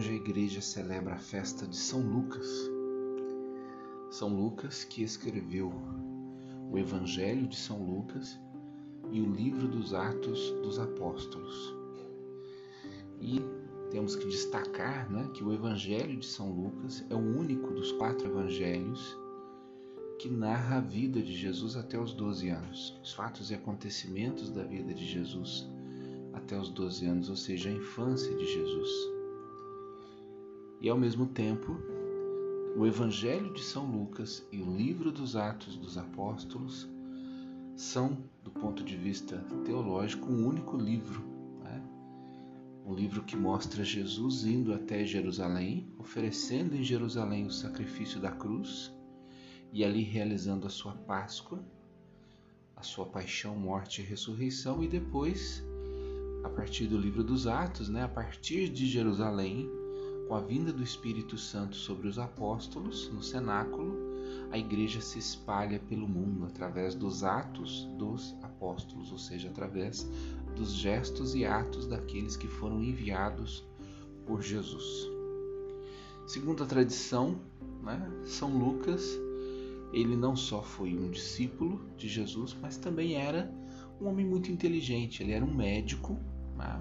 Hoje a igreja celebra a festa de São Lucas. São Lucas que escreveu o Evangelho de São Lucas e o livro dos Atos dos Apóstolos. E temos que destacar né, que o Evangelho de São Lucas é o único dos quatro evangelhos que narra a vida de Jesus até os 12 anos, os fatos e acontecimentos da vida de Jesus até os 12 anos, ou seja, a infância de Jesus. E ao mesmo tempo, o Evangelho de São Lucas e o livro dos Atos dos Apóstolos são, do ponto de vista teológico, um único livro. Né? Um livro que mostra Jesus indo até Jerusalém, oferecendo em Jerusalém o sacrifício da cruz e ali realizando a sua Páscoa, a sua paixão, morte e ressurreição, e depois, a partir do livro dos Atos, né, a partir de Jerusalém, com a vinda do Espírito Santo sobre os apóstolos no cenáculo, a igreja se espalha pelo mundo através dos atos dos apóstolos, ou seja, através dos gestos e atos daqueles que foram enviados por Jesus. Segundo a tradição, né, São Lucas, ele não só foi um discípulo de Jesus, mas também era um homem muito inteligente. Ele era um médico né,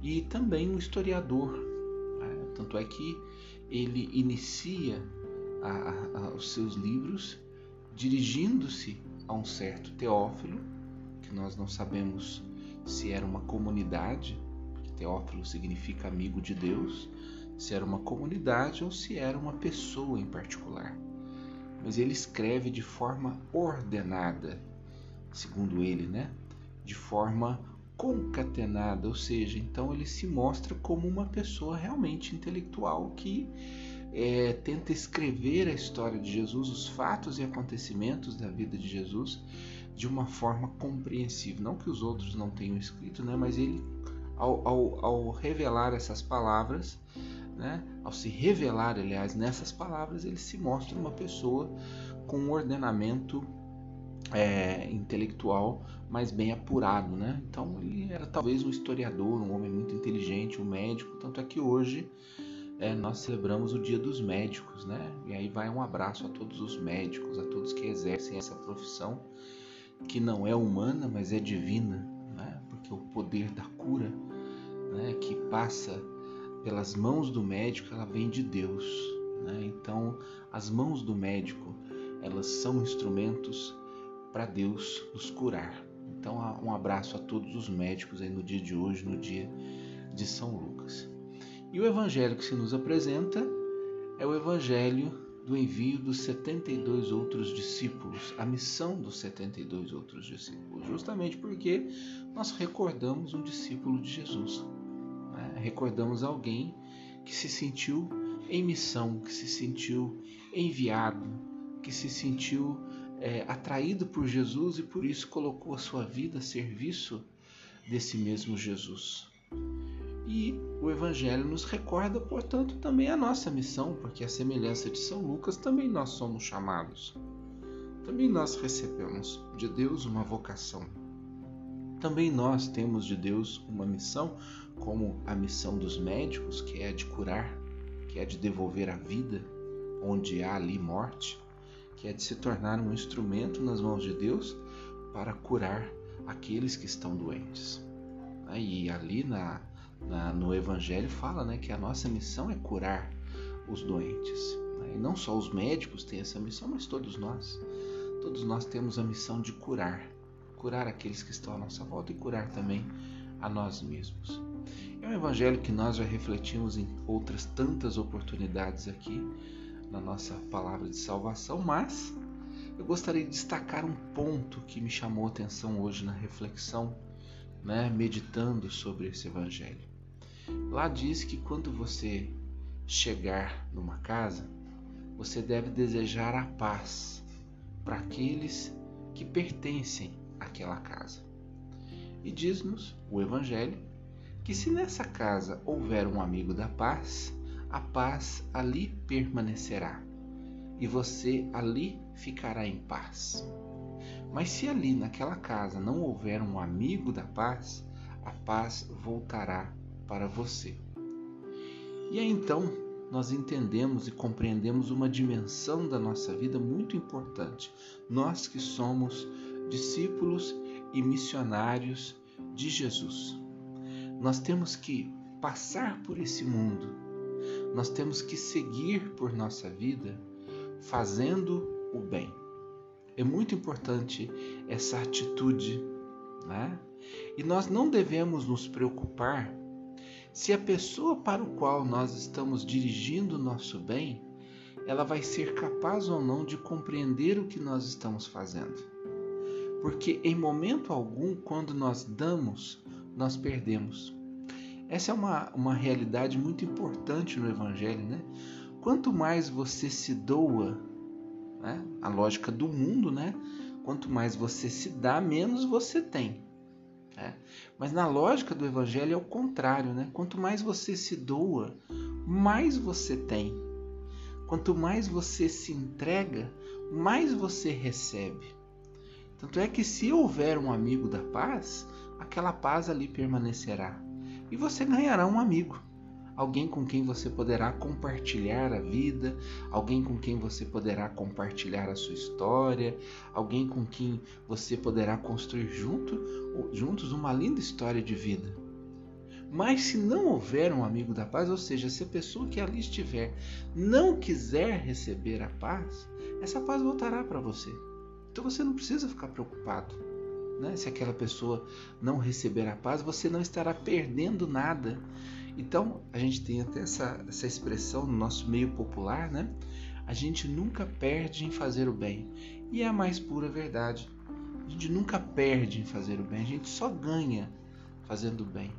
e também um historiador tanto é que ele inicia a, a, os seus livros dirigindo-se a um certo Teófilo, que nós não sabemos se era uma comunidade, porque Teófilo significa amigo de Deus, se era uma comunidade ou se era uma pessoa em particular. Mas ele escreve de forma ordenada, segundo ele, né? De forma concatenada, ou seja, então ele se mostra como uma pessoa realmente intelectual que é, tenta escrever a história de Jesus, os fatos e acontecimentos da vida de Jesus de uma forma compreensível. Não que os outros não tenham escrito, né, mas ele, ao, ao, ao revelar essas palavras, né, ao se revelar, aliás, nessas palavras, ele se mostra uma pessoa com um ordenamento é, intelectual mais bem apurado, né? Então ele era talvez um historiador, um homem muito inteligente, um médico, tanto é que hoje é, nós celebramos o Dia dos Médicos, né? E aí vai um abraço a todos os médicos, a todos que exercem essa profissão que não é humana, mas é divina, né? Porque o poder da cura, né, que passa pelas mãos do médico, ela vem de Deus, né? Então, as mãos do médico, elas são instrumentos para Deus nos curar. Então, um abraço a todos os médicos aí no dia de hoje, no dia de São Lucas. E o evangelho que se nos apresenta é o evangelho do envio dos 72 outros discípulos, a missão dos 72 outros discípulos, justamente porque nós recordamos um discípulo de Jesus. Né? Recordamos alguém que se sentiu em missão, que se sentiu enviado, que se sentiu é, atraído por Jesus e por isso colocou a sua vida a serviço desse mesmo Jesus. E o Evangelho nos recorda, portanto, também a nossa missão, porque a semelhança de São Lucas também nós somos chamados. Também nós recebemos de Deus uma vocação. Também nós temos de Deus uma missão, como a missão dos médicos, que é a de curar, que é de devolver a vida onde há ali morte que é de se tornar um instrumento nas mãos de Deus para curar aqueles que estão doentes. E ali na, na, no Evangelho fala né, que a nossa missão é curar os doentes. E não só os médicos têm essa missão, mas todos nós. Todos nós temos a missão de curar. Curar aqueles que estão à nossa volta e curar também a nós mesmos. É um evangelho que nós já refletimos em outras tantas oportunidades aqui, na nossa palavra de salvação, mas eu gostaria de destacar um ponto que me chamou a atenção hoje na reflexão, né, meditando sobre esse evangelho. Lá diz que quando você chegar numa casa, você deve desejar a paz para aqueles que pertencem àquela casa. E diz-nos o Evangelho que se nessa casa houver um amigo da paz, a paz ali permanecerá e você ali ficará em paz. Mas se ali naquela casa não houver um amigo da paz, a paz voltará para você. E aí então nós entendemos e compreendemos uma dimensão da nossa vida muito importante. Nós que somos discípulos e missionários de Jesus. Nós temos que passar por esse mundo, nós temos que seguir por nossa vida fazendo o bem. É muito importante essa atitude, né? E nós não devemos nos preocupar se a pessoa para o qual nós estamos dirigindo o nosso bem, ela vai ser capaz ou não de compreender o que nós estamos fazendo. Porque em momento algum, quando nós damos, nós perdemos. Essa é uma, uma realidade muito importante no Evangelho, né? Quanto mais você se doa, né? a lógica do mundo, né? Quanto mais você se dá, menos você tem. Né? Mas na lógica do Evangelho é o contrário, né? Quanto mais você se doa, mais você tem. Quanto mais você se entrega, mais você recebe. Tanto é que se houver um amigo da paz, aquela paz ali permanecerá. E você ganhará um amigo alguém com quem você poderá compartilhar a vida, alguém com quem você poderá compartilhar a sua história, alguém com quem você poderá construir junto, juntos uma linda história de vida. Mas se não houver um amigo da paz, ou seja, se a pessoa que ali estiver não quiser receber a paz, essa paz voltará para você. Então você não precisa ficar preocupado. Né? Se aquela pessoa não receber a paz, você não estará perdendo nada. Então, a gente tem até essa, essa expressão no nosso meio popular, né? A gente nunca perde em fazer o bem. E é a mais pura verdade. A gente nunca perde em fazer o bem, a gente só ganha fazendo o bem.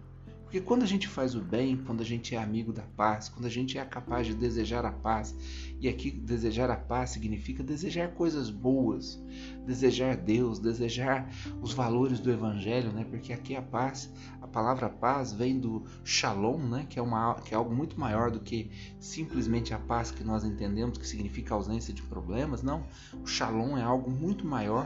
Porque quando a gente faz o bem, quando a gente é amigo da paz, quando a gente é capaz de desejar a paz, e aqui desejar a paz significa desejar coisas boas, desejar Deus, desejar os valores do evangelho, né? Porque aqui a paz, a palavra paz vem do shalom, né? Que é uma que é algo muito maior do que simplesmente a paz que nós entendemos, que significa ausência de problemas, não. O shalom é algo muito maior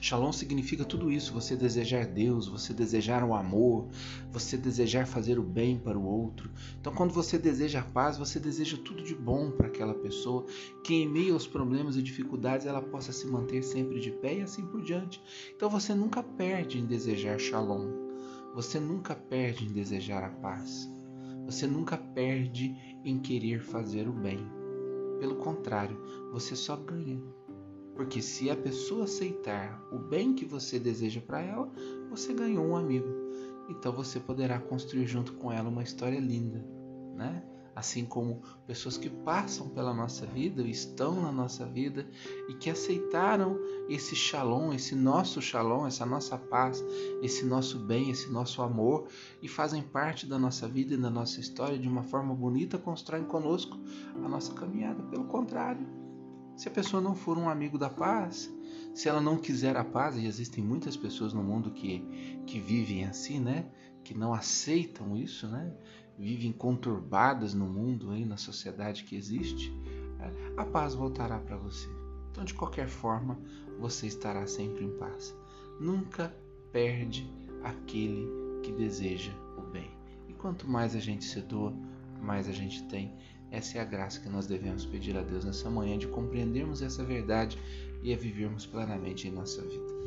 Shalom significa tudo isso: você desejar Deus, você desejar o amor, você desejar fazer o bem para o outro. Então, quando você deseja a paz, você deseja tudo de bom para aquela pessoa, que em meio aos problemas e dificuldades ela possa se manter sempre de pé e assim por diante. Então, você nunca perde em desejar Shalom, você nunca perde em desejar a paz, você nunca perde em querer fazer o bem. Pelo contrário, você só ganha. Porque se a pessoa aceitar o bem que você deseja para ela, você ganhou um amigo. Então você poderá construir junto com ela uma história linda, né? Assim como pessoas que passam pela nossa vida, estão na nossa vida e que aceitaram esse shalom, esse nosso shalom, essa nossa paz, esse nosso bem, esse nosso amor e fazem parte da nossa vida e da nossa história de uma forma bonita, constroem conosco a nossa caminhada. Pelo contrário, se a pessoa não for um amigo da paz, se ela não quiser a paz, e existem muitas pessoas no mundo que, que vivem assim, né? Que não aceitam isso, né? Vivem conturbadas no mundo, aí, na sociedade que existe, né? a paz voltará para você. Então, de qualquer forma, você estará sempre em paz. Nunca perde aquele que deseja o bem. E quanto mais a gente se doa, mais a gente tem. Essa é a graça que nós devemos pedir a Deus nessa manhã de compreendermos essa verdade e a vivermos plenamente em nossa vida.